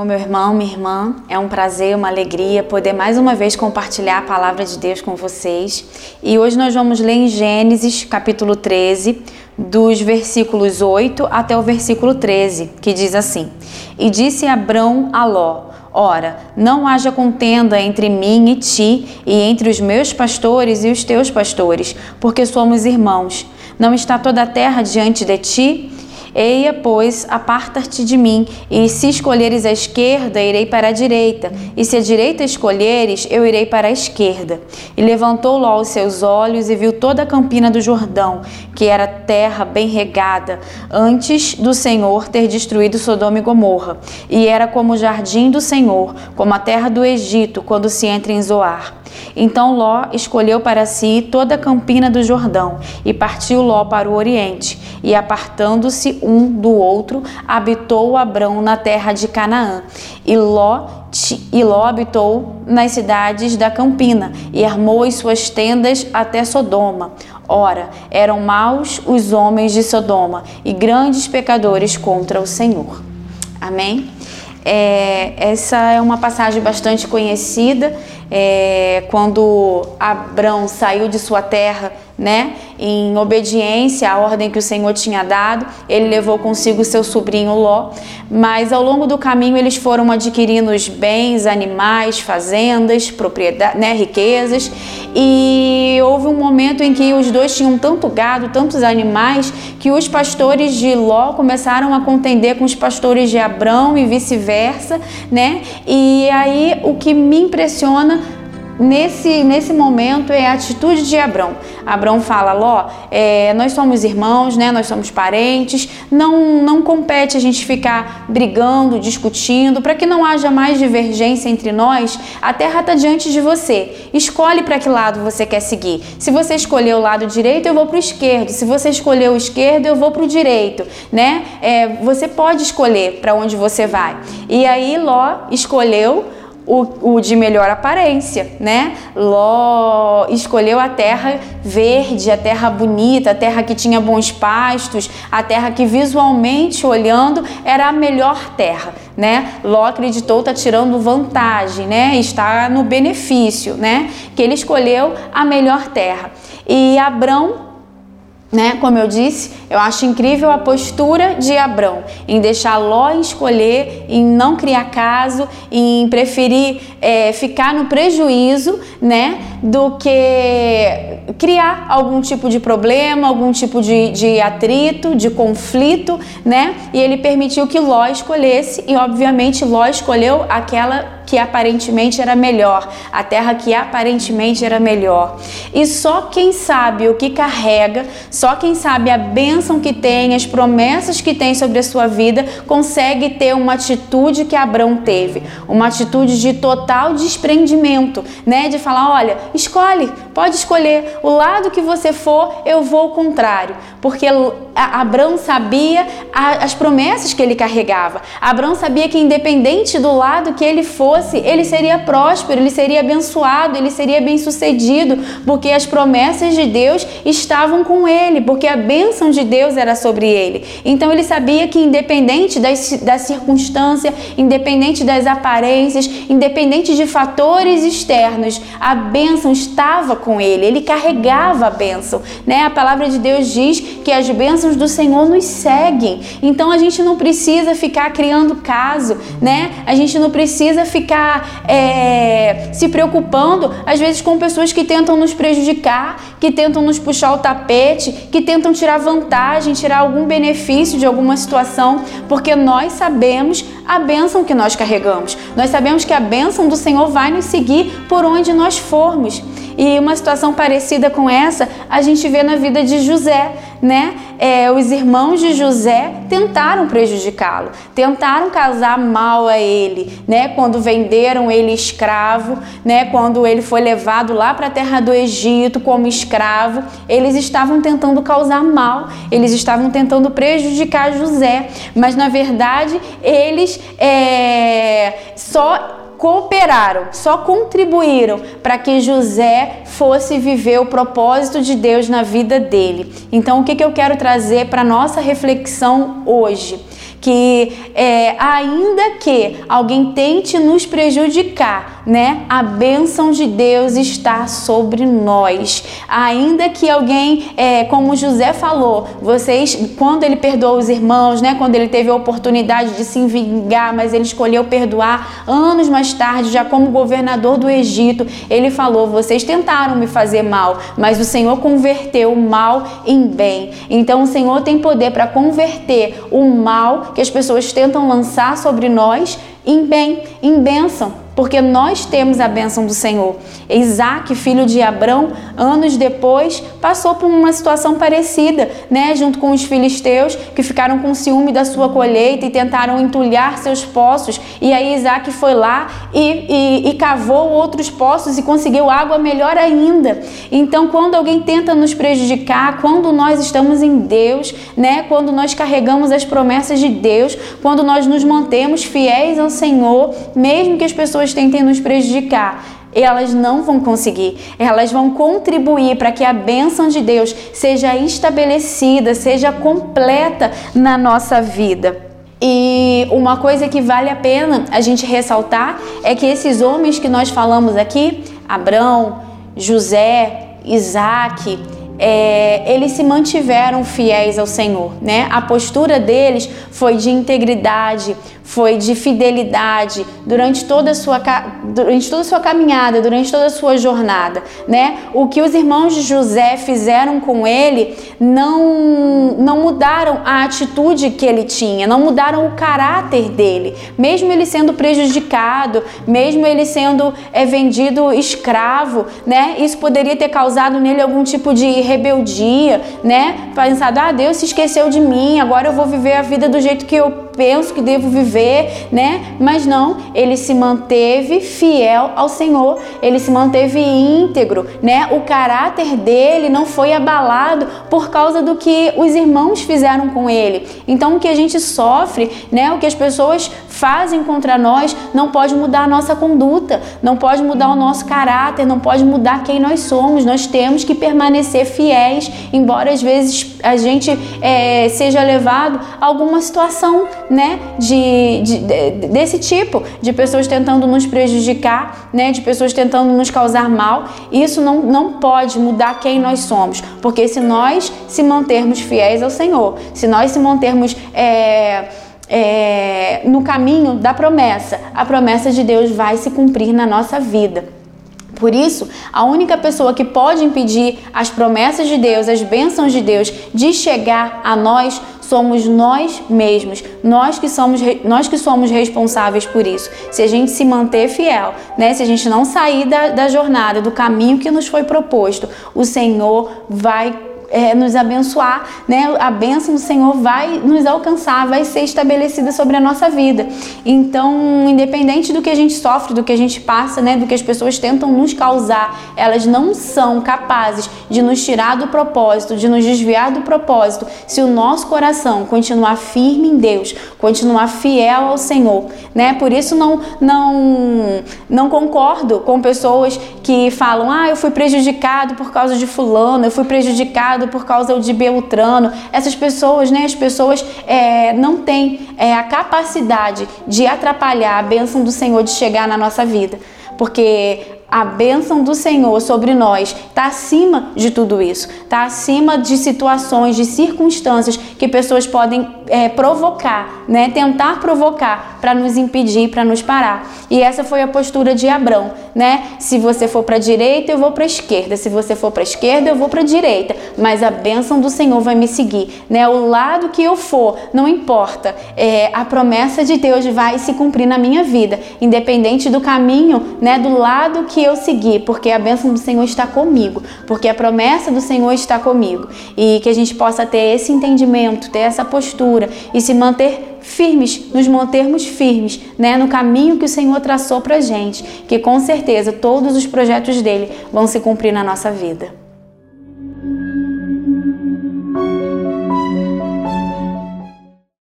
Senhor, meu irmão, minha irmã. É um prazer, uma alegria poder mais uma vez compartilhar a palavra de Deus com vocês. E hoje nós vamos ler em Gênesis, capítulo 13, dos versículos 8 até o versículo 13, que diz assim: E disse Abrão a Ló: Ora, não haja contenda entre mim e ti, e entre os meus pastores e os teus pastores, porque somos irmãos. Não está toda a terra diante de ti? Eia, pois, aparta-te de mim, e se escolheres a esquerda, irei para a direita, e se a direita escolheres, eu irei para a esquerda. E levantou Ló os seus olhos e viu toda a campina do Jordão, que era terra bem regada, antes do Senhor ter destruído Sodoma e Gomorra. E era como o jardim do Senhor, como a terra do Egito, quando se entra em Zoar. Então Ló escolheu para si toda a campina do Jordão e partiu Ló para o oriente. E apartando-se um do outro, habitou Abrão na terra de Canaã. E Ló, e Ló habitou nas cidades da campina e armou as suas tendas até Sodoma. Ora, eram maus os homens de Sodoma e grandes pecadores contra o Senhor. Amém? É, essa é uma passagem bastante conhecida é, quando Abrão saiu de sua terra, né, em obediência à ordem que o Senhor tinha dado, ele levou consigo seu sobrinho Ló, mas ao longo do caminho eles foram adquirindo os bens, animais, fazendas, propriedade, né, riquezas, e houve um momento em que os dois tinham tanto gado, tantos animais, que os pastores de Ló começaram a contender com os pastores de Abrão e vice-versa, né? E aí o que me impressiona nesse, nesse momento é a atitude de Abrão. Abrão fala: Ló, é, nós somos irmãos, né? nós somos parentes, não, não compete a gente ficar brigando, discutindo, para que não haja mais divergência entre nós. A terra está diante de você. Escolhe para que lado você quer seguir. Se você escolher o lado direito, eu vou para o esquerdo. Se você escolher o esquerdo, eu vou para o direito. Né? É, você pode escolher para onde você vai. E aí Ló escolheu o, o de melhor aparência, né? Ló escolheu a terra verde, a terra bonita, a terra que tinha bons pastos, a terra que visualmente olhando era a melhor terra, né? Ló acreditou tá tirando vantagem, né? Está no benefício, né? Que ele escolheu a melhor terra. E Abrão né? Como eu disse, eu acho incrível a postura de Abrão em deixar Ló escolher, em não criar caso, em preferir é, ficar no prejuízo, né? Do que criar algum tipo de problema, algum tipo de, de atrito, de conflito, né? E ele permitiu que Ló escolhesse e, obviamente, Ló escolheu aquela que aparentemente era melhor, a terra que aparentemente era melhor. E só quem sabe o que carrega, só quem sabe a bênção que tem, as promessas que tem sobre a sua vida, consegue ter uma atitude que Abraão teve, uma atitude de total desprendimento, né? De falar, olha, escolhe, pode escolher o lado que você for, eu vou ao contrário, porque Abraão sabia as promessas que ele carregava. Abraão sabia que independente do lado que ele fosse fosse, ele seria próspero, ele seria abençoado, ele seria bem-sucedido, porque as promessas de Deus estavam com ele, porque a bênção de Deus era sobre ele. Então ele sabia que independente das, da circunstância, independente das aparências, independente de fatores externos, a bênção estava com ele, ele carregava a bênção, né? A palavra de Deus diz que as bênçãos do Senhor nos seguem. Então a gente não precisa ficar criando caso, né? A gente não precisa ficar ficar é, se preocupando, às vezes, com pessoas que tentam nos prejudicar, que tentam nos puxar o tapete, que tentam tirar vantagem, tirar algum benefício de alguma situação, porque nós sabemos a bênção que nós carregamos. Nós sabemos que a bênção do Senhor vai nos seguir por onde nós formos. E uma situação parecida com essa a gente vê na vida de José, né? É, os irmãos de José tentaram prejudicá-lo, tentaram casar mal a ele, né? Quando venderam ele escravo, né? Quando ele foi levado lá para a terra do Egito como escravo, eles estavam tentando causar mal, eles estavam tentando prejudicar José, mas na verdade eles é, só cooperaram, só contribuíram para que José fosse viver o propósito de Deus na vida dele. Então, o que, que eu quero trazer para nossa reflexão hoje? que é, ainda que alguém tente nos prejudicar, né, a bênção de Deus está sobre nós. Ainda que alguém, é, como José falou, vocês, quando ele perdoou os irmãos, né, quando ele teve a oportunidade de se vingar, mas ele escolheu perdoar anos mais tarde, já como governador do Egito, ele falou: vocês tentaram me fazer mal, mas o Senhor converteu o mal em bem. Então o Senhor tem poder para converter o mal que as pessoas tentam lançar sobre nós em bem, em bênção porque nós temos a bênção do Senhor. Isaac, filho de Abrão, anos depois, passou por uma situação parecida, né? Junto com os filisteus que ficaram com ciúme da sua colheita e tentaram entulhar seus poços. E aí Isaac foi lá e, e, e cavou outros poços e conseguiu água melhor ainda. Então, quando alguém tenta nos prejudicar, quando nós estamos em Deus, né? Quando nós carregamos as promessas de Deus, quando nós nos mantemos fiéis ao Senhor, mesmo que as pessoas pessoas tentem nos prejudicar, elas não vão conseguir. Elas vão contribuir para que a bênção de Deus seja estabelecida, seja completa na nossa vida. E uma coisa que vale a pena a gente ressaltar é que esses homens que nós falamos aqui, Abrão, José, Isaac, é, eles se mantiveram fiéis ao Senhor, né? A postura deles foi de integridade, foi de fidelidade durante toda a sua, durante toda sua caminhada, durante toda a sua jornada, né? O que os irmãos de José fizeram com ele não, não mudaram a atitude que ele tinha, não mudaram o caráter dele, mesmo ele sendo prejudicado, mesmo ele sendo é, vendido escravo, né? Isso poderia ter causado nele algum tipo de rebeldia, né? Pensado, ah, Deus se esqueceu de mim, agora eu vou viver a vida do jeito que eu penso que devo viver, né? Mas não, ele se manteve fiel ao Senhor, ele se manteve íntegro, né? O caráter dele não foi abalado por causa do que os irmãos fizeram com ele. Então, o que a gente sofre, né? O que as pessoas fazem contra nós não pode mudar a nossa conduta, não pode mudar o nosso caráter, não pode mudar quem nós somos. Nós temos que permanecer fiéis, embora às vezes a gente é, seja levado a alguma situação né, de, de, de, desse tipo, de pessoas tentando nos prejudicar, né, de pessoas tentando nos causar mal. Isso não, não pode mudar quem nós somos, porque se nós se mantermos fiéis ao Senhor, se nós se mantermos é, é, no caminho da promessa, a promessa de Deus vai se cumprir na nossa vida. Por isso, a única pessoa que pode impedir as promessas de Deus, as bênçãos de Deus de chegar a nós somos nós mesmos, nós que somos, nós que somos responsáveis por isso. Se a gente se manter fiel, né? se a gente não sair da, da jornada, do caminho que nos foi proposto, o Senhor vai é, nos abençoar, né? A bênção do Senhor vai nos alcançar, vai ser estabelecida sobre a nossa vida. Então, independente do que a gente sofre, do que a gente passa, né? Do que as pessoas tentam nos causar, elas não são capazes de nos tirar do propósito, de nos desviar do propósito, se o nosso coração continuar firme em Deus, continuar fiel ao Senhor, né? Por isso não não não concordo com pessoas que falam: "Ah, eu fui prejudicado por causa de fulano, eu fui prejudicado por causa de Beltrano. Essas pessoas, né, as pessoas é, não têm é, a capacidade de atrapalhar a bênção do Senhor de chegar na nossa vida. Porque a bênção do Senhor sobre nós está acima de tudo isso, está acima de situações, de circunstâncias que pessoas podem é, provocar, né? tentar provocar para nos impedir, para nos parar. E essa foi a postura de Abrão, né? Se você for para a direita, eu vou para a esquerda. Se você for para a esquerda, eu vou para a direita. Mas a bênção do Senhor vai me seguir, né? O lado que eu for, não importa. É, a promessa de Deus vai se cumprir na minha vida, independente do caminho, né? Do lado que eu seguir, porque a bênção do Senhor está comigo, porque a promessa do Senhor está comigo. E que a gente possa ter esse entendimento, ter essa postura e se manter firmes, nos mantermos firmes, né, no caminho que o Senhor traçou pra gente, que com certeza todos os projetos dele vão se cumprir na nossa vida.